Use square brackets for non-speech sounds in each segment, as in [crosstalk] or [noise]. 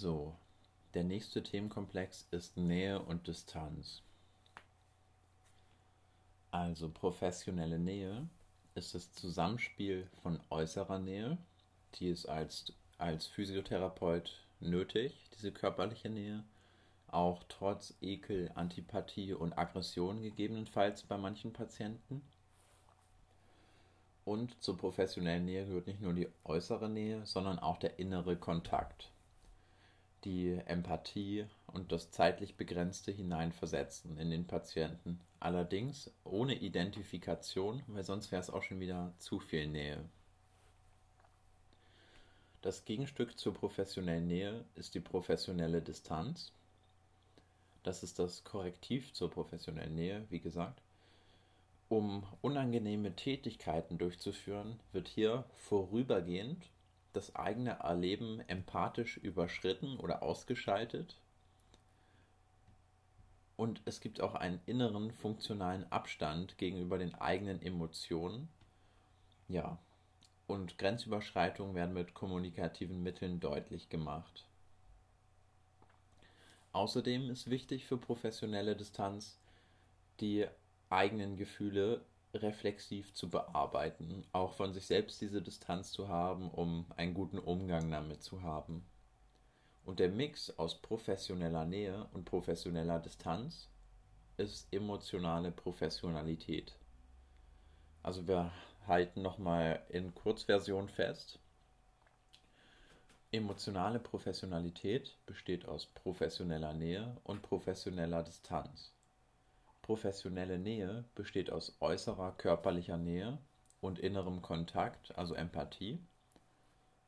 So, der nächste Themenkomplex ist Nähe und Distanz. Also professionelle Nähe ist das Zusammenspiel von äußerer Nähe, die ist als, als Physiotherapeut nötig, diese körperliche Nähe, auch trotz Ekel, Antipathie und Aggression gegebenenfalls bei manchen Patienten. Und zur professionellen Nähe gehört nicht nur die äußere Nähe, sondern auch der innere Kontakt die Empathie und das zeitlich Begrenzte hineinversetzen in den Patienten. Allerdings ohne Identifikation, weil sonst wäre es auch schon wieder zu viel Nähe. Das Gegenstück zur professionellen Nähe ist die professionelle Distanz. Das ist das Korrektiv zur professionellen Nähe, wie gesagt. Um unangenehme Tätigkeiten durchzuführen, wird hier vorübergehend das eigene Erleben empathisch überschritten oder ausgeschaltet. Und es gibt auch einen inneren funktionalen Abstand gegenüber den eigenen Emotionen. Ja, und Grenzüberschreitungen werden mit kommunikativen Mitteln deutlich gemacht. Außerdem ist wichtig für professionelle Distanz, die eigenen Gefühle reflexiv zu bearbeiten, auch von sich selbst diese Distanz zu haben, um einen guten Umgang damit zu haben. Und der Mix aus professioneller Nähe und professioneller Distanz ist emotionale Professionalität. Also wir halten nochmal in Kurzversion fest. Emotionale Professionalität besteht aus professioneller Nähe und professioneller Distanz. Professionelle Nähe besteht aus äußerer körperlicher Nähe und innerem Kontakt, also Empathie.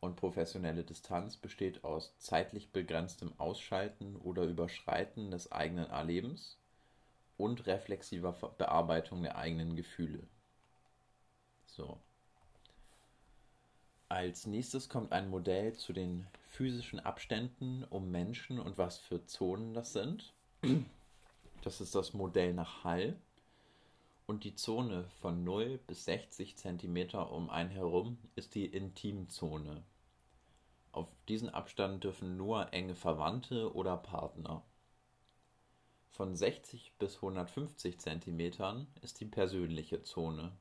Und professionelle Distanz besteht aus zeitlich begrenztem Ausschalten oder Überschreiten des eigenen Erlebens und reflexiver Bearbeitung der eigenen Gefühle. So. Als nächstes kommt ein Modell zu den physischen Abständen um Menschen und was für Zonen das sind. Das ist das Modell nach Hall. Und die Zone von 0 bis 60 cm um einen herum ist die Intimzone. Auf diesen Abstand dürfen nur enge Verwandte oder Partner. Von 60 bis 150 cm ist die persönliche Zone.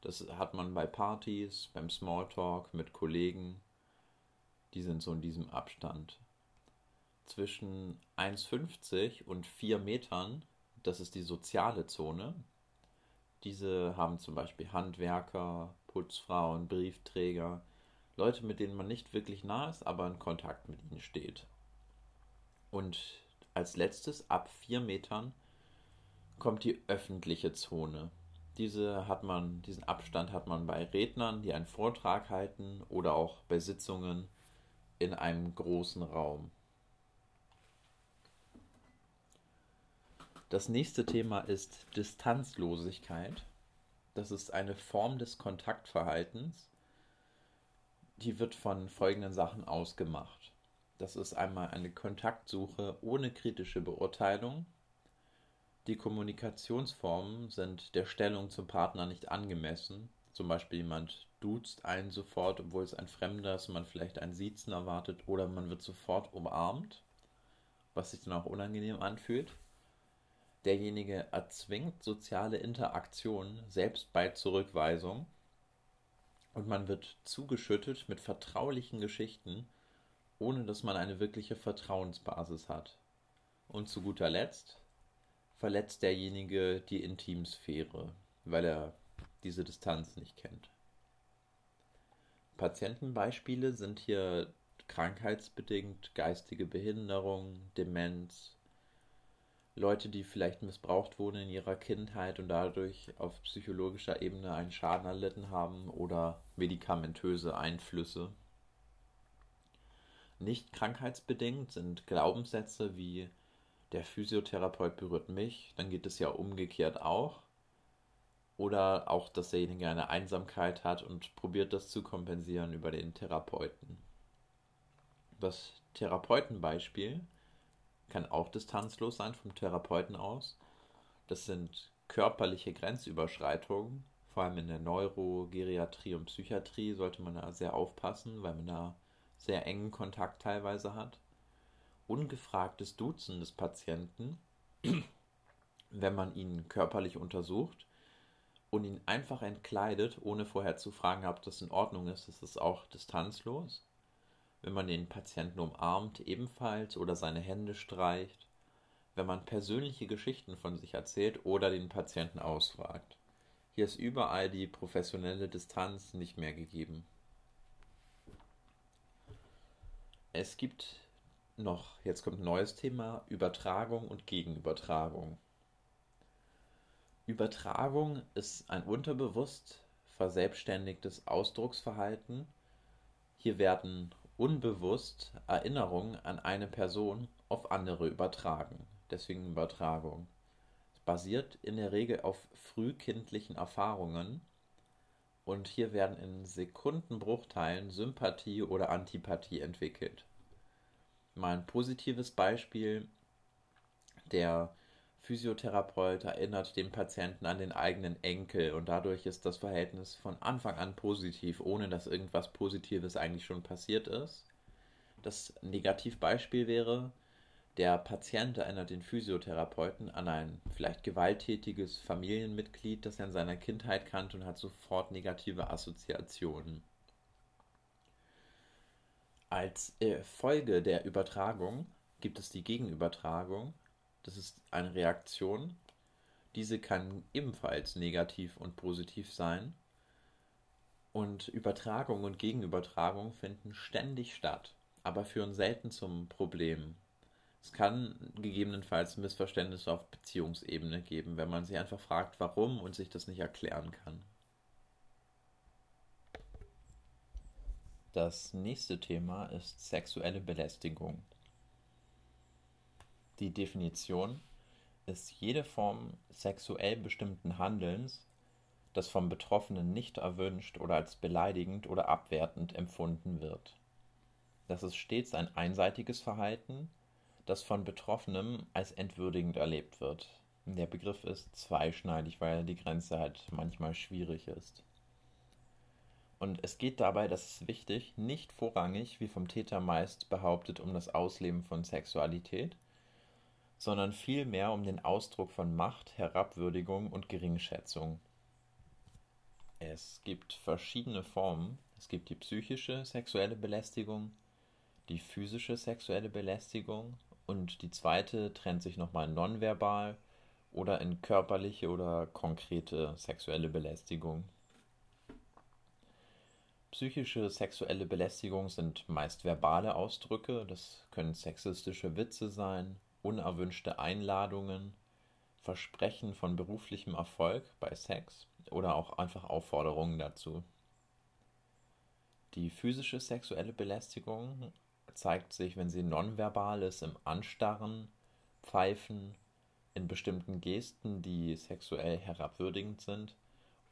Das hat man bei Partys, beim Smalltalk mit Kollegen. Die sind so in diesem Abstand zwischen 1,50 und 4 Metern, das ist die soziale Zone. Diese haben zum Beispiel Handwerker, Putzfrauen, Briefträger, Leute, mit denen man nicht wirklich nah ist, aber in Kontakt mit ihnen steht. Und als letztes, ab 4 Metern, kommt die öffentliche Zone. Diese hat man, diesen Abstand hat man bei Rednern, die einen Vortrag halten oder auch bei Sitzungen in einem großen Raum. Das nächste Thema ist Distanzlosigkeit. Das ist eine Form des Kontaktverhaltens. Die wird von folgenden Sachen ausgemacht. Das ist einmal eine Kontaktsuche ohne kritische Beurteilung. Die Kommunikationsformen sind der Stellung zum Partner nicht angemessen. Zum Beispiel jemand duzt einen sofort, obwohl es ein Fremder ist man vielleicht ein Siezen erwartet, oder man wird sofort umarmt, was sich dann auch unangenehm anfühlt. Derjenige erzwingt soziale Interaktion selbst bei Zurückweisung und man wird zugeschüttet mit vertraulichen Geschichten, ohne dass man eine wirkliche Vertrauensbasis hat. Und zu guter Letzt verletzt derjenige die Intimsphäre, weil er diese Distanz nicht kennt. Patientenbeispiele sind hier krankheitsbedingt geistige Behinderung, Demenz, Leute, die vielleicht missbraucht wurden in ihrer Kindheit und dadurch auf psychologischer Ebene einen Schaden erlitten haben oder medikamentöse Einflüsse. Nicht krankheitsbedingt sind Glaubenssätze wie der Physiotherapeut berührt mich, dann geht es ja umgekehrt auch. Oder auch, dass derjenige eine Einsamkeit hat und probiert das zu kompensieren über den Therapeuten. Das Therapeutenbeispiel kann auch distanzlos sein vom Therapeuten aus. Das sind körperliche Grenzüberschreitungen. Vor allem in der Neurogeriatrie und Psychiatrie sollte man da sehr aufpassen, weil man da sehr engen Kontakt teilweise hat. ungefragtes Duzen des Patienten, [clears throat] wenn man ihn körperlich untersucht und ihn einfach entkleidet, ohne vorher zu fragen, ob das in Ordnung ist, ist es auch distanzlos. Wenn man den Patienten umarmt, ebenfalls oder seine Hände streicht. Wenn man persönliche Geschichten von sich erzählt oder den Patienten ausfragt. Hier ist überall die professionelle Distanz nicht mehr gegeben. Es gibt noch, jetzt kommt ein neues Thema, Übertragung und Gegenübertragung. Übertragung ist ein unterbewusst verselbstständigtes Ausdrucksverhalten. Hier werden unbewusst Erinnerungen an eine Person auf andere übertragen. Deswegen Übertragung. Es basiert in der Regel auf frühkindlichen Erfahrungen und hier werden in Sekundenbruchteilen Sympathie oder Antipathie entwickelt. Mal ein positives Beispiel. Der Physiotherapeut erinnert den Patienten an den eigenen Enkel und dadurch ist das Verhältnis von Anfang an positiv, ohne dass irgendwas Positives eigentlich schon passiert ist. Das Negativbeispiel wäre, der Patient erinnert den Physiotherapeuten an ein vielleicht gewalttätiges Familienmitglied, das er in seiner Kindheit kannte und hat sofort negative Assoziationen. Als äh, Folge der Übertragung gibt es die Gegenübertragung, das ist eine Reaktion. Diese kann ebenfalls negativ und positiv sein. Und Übertragung und Gegenübertragung finden ständig statt, aber führen selten zum Problem. Es kann gegebenenfalls Missverständnisse auf Beziehungsebene geben, wenn man sich einfach fragt, warum und sich das nicht erklären kann. Das nächste Thema ist sexuelle Belästigung. Die Definition ist jede Form sexuell bestimmten Handelns, das vom Betroffenen nicht erwünscht oder als beleidigend oder abwertend empfunden wird. Das ist stets ein einseitiges Verhalten, das von Betroffenem als entwürdigend erlebt wird. Der Begriff ist zweischneidig, weil die Grenze halt manchmal schwierig ist. Und es geht dabei, das ist wichtig, nicht vorrangig, wie vom Täter meist behauptet, um das Ausleben von Sexualität, sondern vielmehr um den Ausdruck von Macht, Herabwürdigung und Geringschätzung. Es gibt verschiedene Formen. Es gibt die psychische sexuelle Belästigung, die physische sexuelle Belästigung und die zweite trennt sich nochmal nonverbal oder in körperliche oder konkrete sexuelle Belästigung. Psychische sexuelle Belästigung sind meist verbale Ausdrücke, das können sexistische Witze sein, unerwünschte Einladungen, Versprechen von beruflichem Erfolg bei Sex oder auch einfach Aufforderungen dazu. Die physische sexuelle Belästigung zeigt sich, wenn sie nonverbal ist, im Anstarren, Pfeifen, in bestimmten Gesten, die sexuell herabwürdigend sind,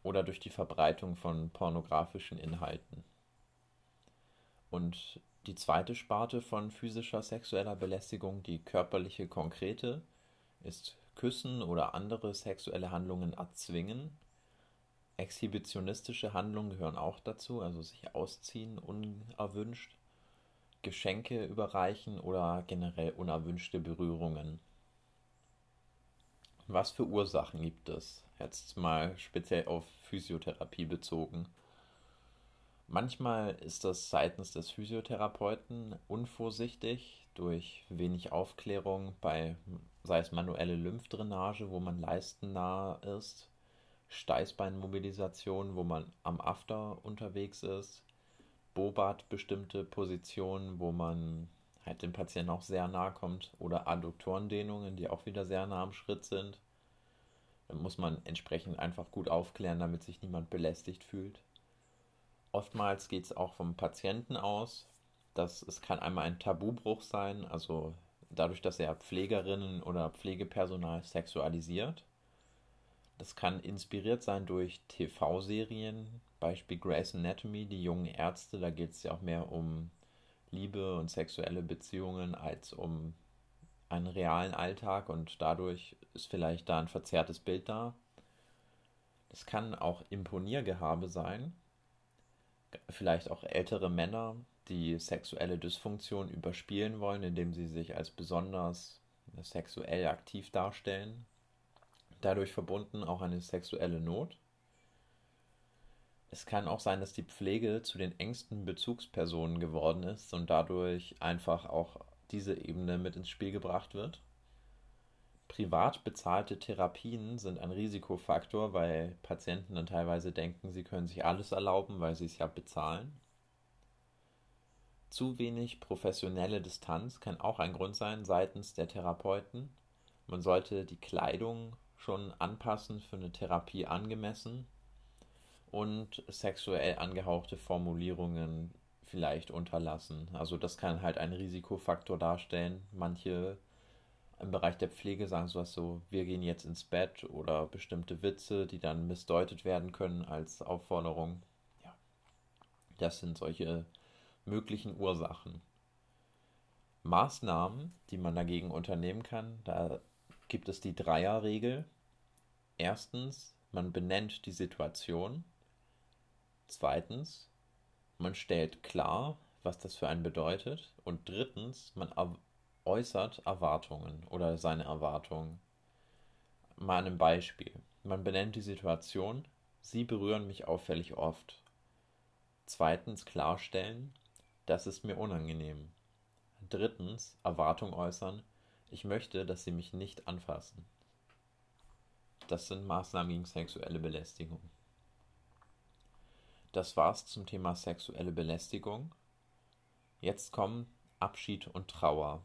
oder durch die Verbreitung von pornografischen Inhalten. Und die zweite Sparte von physischer sexueller Belästigung, die körperliche konkrete, ist Küssen oder andere sexuelle Handlungen erzwingen. Exhibitionistische Handlungen gehören auch dazu, also sich ausziehen unerwünscht, Geschenke überreichen oder generell unerwünschte Berührungen. Was für Ursachen gibt es? Jetzt mal speziell auf Physiotherapie bezogen. Manchmal ist das seitens des Physiotherapeuten unvorsichtig durch wenig Aufklärung bei, sei es manuelle Lymphdrainage, wo man leistennah ist, Steißbeinmobilisation, wo man am After unterwegs ist, Bobat bestimmte Positionen, wo man halt dem Patienten auch sehr nahe kommt oder Adduktorendehnungen, die auch wieder sehr nah am Schritt sind. Dann muss man entsprechend einfach gut aufklären, damit sich niemand belästigt fühlt. Oftmals geht es auch vom Patienten aus. dass es kann einmal ein Tabubruch sein, also dadurch, dass er Pflegerinnen oder Pflegepersonal sexualisiert. Das kann inspiriert sein durch TV-Serien, Beispiel Grey's Anatomy, die jungen Ärzte, da geht es ja auch mehr um Liebe und sexuelle Beziehungen als um einen realen Alltag und dadurch ist vielleicht da ein verzerrtes Bild da. Das kann auch Imponiergehabe sein, vielleicht auch ältere Männer, die sexuelle Dysfunktion überspielen wollen, indem sie sich als besonders sexuell aktiv darstellen. Dadurch verbunden auch eine sexuelle Not. Es kann auch sein, dass die Pflege zu den engsten Bezugspersonen geworden ist und dadurch einfach auch diese Ebene mit ins Spiel gebracht wird. Privat bezahlte Therapien sind ein Risikofaktor, weil Patienten dann teilweise denken, sie können sich alles erlauben, weil sie es ja bezahlen. Zu wenig professionelle Distanz kann auch ein Grund sein seitens der Therapeuten. Man sollte die Kleidung schon anpassen für eine Therapie angemessen und sexuell angehauchte Formulierungen vielleicht unterlassen. Also das kann halt ein Risikofaktor darstellen. Manche im Bereich der Pflege sagen sowas so, wir gehen jetzt ins Bett oder bestimmte Witze, die dann missdeutet werden können als Aufforderung. Ja, das sind solche möglichen Ursachen. Maßnahmen, die man dagegen unternehmen kann, da gibt es die Dreierregel. Erstens, man benennt die Situation. Zweitens, man stellt klar, was das für einen bedeutet. Und drittens, man äußert Erwartungen oder seine Erwartungen. Mal ein Beispiel. Man benennt die Situation. Sie berühren mich auffällig oft. Zweitens klarstellen, das ist mir unangenehm. Drittens Erwartung äußern, ich möchte, dass Sie mich nicht anfassen. Das sind Maßnahmen gegen sexuelle Belästigung. Das war's zum Thema sexuelle Belästigung. Jetzt kommen Abschied und Trauer.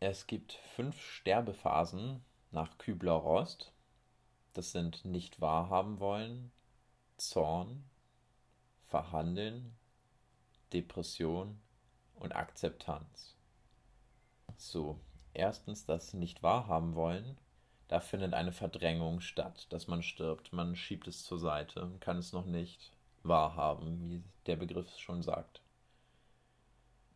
Es gibt fünf Sterbephasen nach Kübler-Rost. Das sind nicht wahrhaben wollen, Zorn, Verhandeln, Depression und Akzeptanz. So, erstens das nicht wahrhaben wollen. Da findet eine Verdrängung statt, dass man stirbt. Man schiebt es zur Seite, kann es noch nicht wahrhaben, wie der Begriff schon sagt.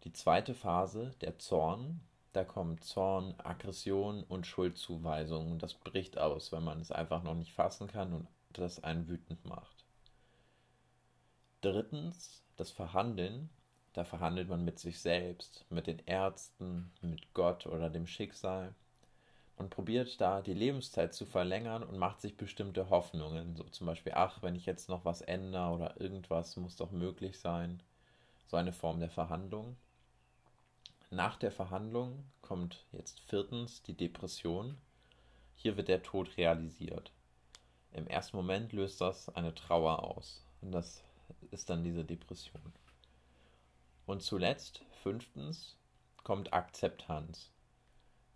Die zweite Phase, der Zorn, da kommt Zorn, Aggression und Schuldzuweisung. Das bricht aus, wenn man es einfach noch nicht fassen kann und das einen wütend macht. Drittens, das Verhandeln. Da verhandelt man mit sich selbst, mit den Ärzten, mit Gott oder dem Schicksal und probiert da die Lebenszeit zu verlängern und macht sich bestimmte Hoffnungen. So zum Beispiel, ach, wenn ich jetzt noch was ändere oder irgendwas muss doch möglich sein. So eine Form der Verhandlung. Nach der Verhandlung kommt jetzt viertens die Depression. Hier wird der Tod realisiert. Im ersten Moment löst das eine Trauer aus. Und das ist dann diese Depression. Und zuletzt, fünftens, kommt Akzeptanz.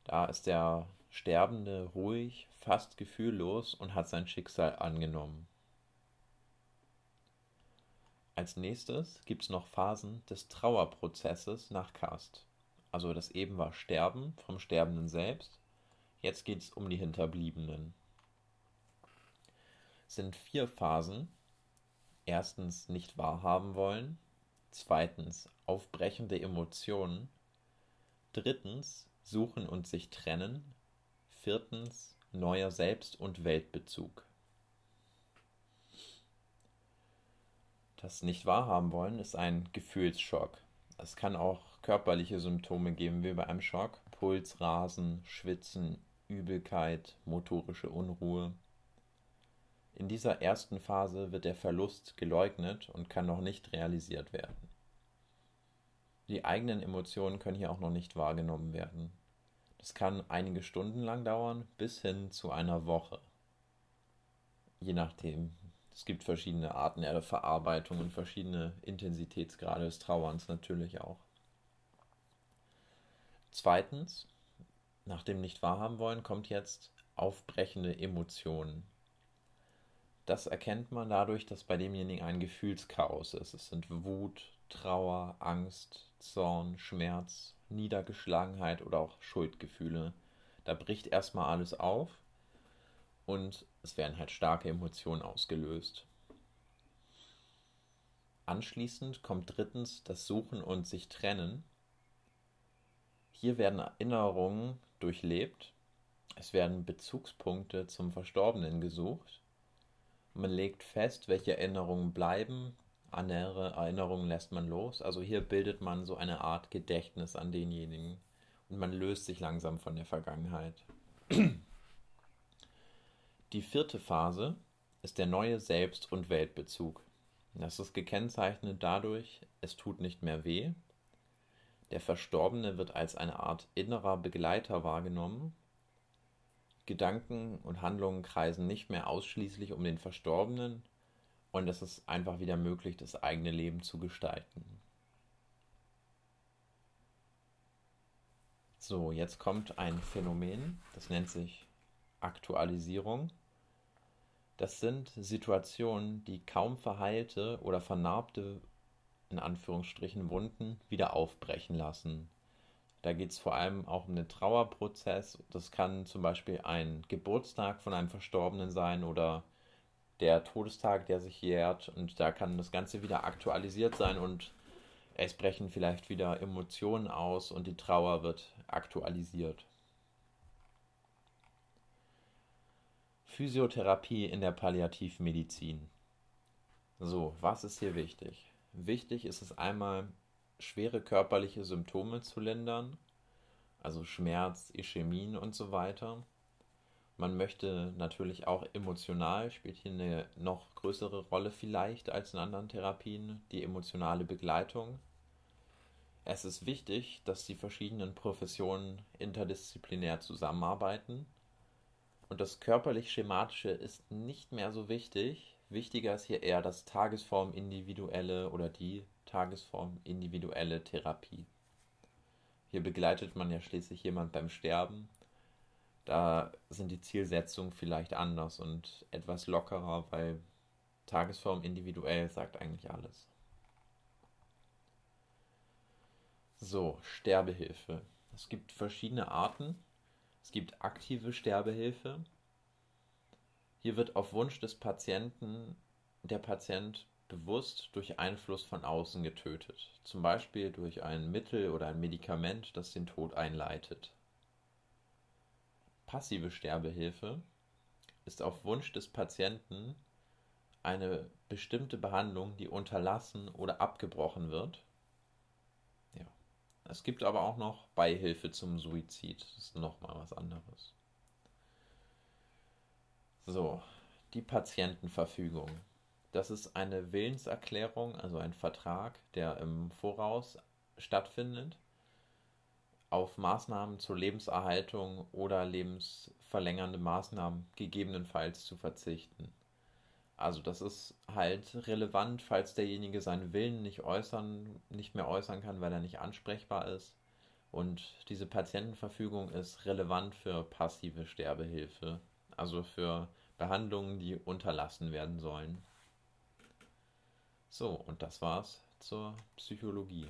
Da ist der Sterbende ruhig, fast gefühllos und hat sein Schicksal angenommen. Als nächstes gibt es noch Phasen des Trauerprozesses nach Kast. Also das eben war Sterben vom Sterbenden selbst. Jetzt geht es um die Hinterbliebenen. Es sind vier Phasen. Erstens nicht wahrhaben wollen. Zweitens aufbrechende Emotionen. Drittens suchen und sich trennen. Viertens neuer Selbst- und Weltbezug. Das nicht wahrhaben wollen ist ein Gefühlsschock. Es kann auch körperliche Symptome geben, wie bei einem Schock. Puls, Rasen, Schwitzen, Übelkeit, motorische Unruhe. In dieser ersten Phase wird der Verlust geleugnet und kann noch nicht realisiert werden. Die eigenen Emotionen können hier auch noch nicht wahrgenommen werden. Das kann einige Stunden lang dauern, bis hin zu einer Woche. Je nachdem. Es gibt verschiedene Arten der Verarbeitung und verschiedene Intensitätsgrade des Trauerns natürlich auch. Zweitens, nach dem nicht wahrhaben wollen, kommt jetzt aufbrechende Emotionen. Das erkennt man dadurch, dass bei demjenigen ein Gefühlschaos ist. Es sind Wut, Trauer, Angst, Zorn, Schmerz, Niedergeschlagenheit oder auch Schuldgefühle. Da bricht erstmal alles auf und es werden halt starke Emotionen ausgelöst. Anschließend kommt drittens das Suchen und sich trennen. Hier werden Erinnerungen durchlebt, es werden Bezugspunkte zum Verstorbenen gesucht, man legt fest, welche Erinnerungen bleiben, andere Erinnerungen lässt man los. Also hier bildet man so eine Art Gedächtnis an denjenigen und man löst sich langsam von der Vergangenheit. [clears throat] Die vierte Phase ist der neue Selbst- und Weltbezug. Das ist gekennzeichnet dadurch, es tut nicht mehr weh. Der Verstorbene wird als eine Art innerer Begleiter wahrgenommen. Gedanken und Handlungen kreisen nicht mehr ausschließlich um den Verstorbenen und es ist einfach wieder möglich, das eigene Leben zu gestalten. So, jetzt kommt ein Phänomen, das nennt sich Aktualisierung. Das sind Situationen, die kaum verheilte oder vernarbte, in Anführungsstrichen, Wunden wieder aufbrechen lassen. Da geht es vor allem auch um den Trauerprozess. Das kann zum Beispiel ein Geburtstag von einem Verstorbenen sein oder der Todestag, der sich jährt. Und da kann das Ganze wieder aktualisiert sein und es brechen vielleicht wieder Emotionen aus und die Trauer wird aktualisiert. Physiotherapie in der Palliativmedizin. So, was ist hier wichtig? Wichtig ist es einmal, schwere körperliche Symptome zu lindern, also Schmerz, Ischämien und so weiter. Man möchte natürlich auch emotional, spielt hier eine noch größere Rolle vielleicht als in anderen Therapien, die emotionale Begleitung. Es ist wichtig, dass die verschiedenen Professionen interdisziplinär zusammenarbeiten und das körperlich-schematische ist nicht mehr so wichtig. Wichtiger ist hier eher das Tagesform-individuelle oder die Tagesform-individuelle Therapie. Hier begleitet man ja schließlich jemand beim Sterben. Da sind die Zielsetzungen vielleicht anders und etwas lockerer, weil Tagesform individuell sagt eigentlich alles. So, Sterbehilfe. Es gibt verschiedene Arten. Es gibt aktive Sterbehilfe. Hier wird auf Wunsch des Patienten der Patient bewusst durch Einfluss von außen getötet, zum Beispiel durch ein Mittel oder ein Medikament, das den Tod einleitet. Passive Sterbehilfe ist auf Wunsch des Patienten eine bestimmte Behandlung, die unterlassen oder abgebrochen wird, es gibt aber auch noch Beihilfe zum Suizid. Das ist nochmal was anderes. So, die Patientenverfügung. Das ist eine Willenserklärung, also ein Vertrag, der im Voraus stattfindet, auf Maßnahmen zur Lebenserhaltung oder lebensverlängernde Maßnahmen gegebenenfalls zu verzichten. Also das ist halt relevant, falls derjenige seinen Willen nicht äußern, nicht mehr äußern kann, weil er nicht ansprechbar ist. Und diese Patientenverfügung ist relevant für passive Sterbehilfe, also für Behandlungen, die unterlassen werden sollen. So, und das war's zur Psychologie.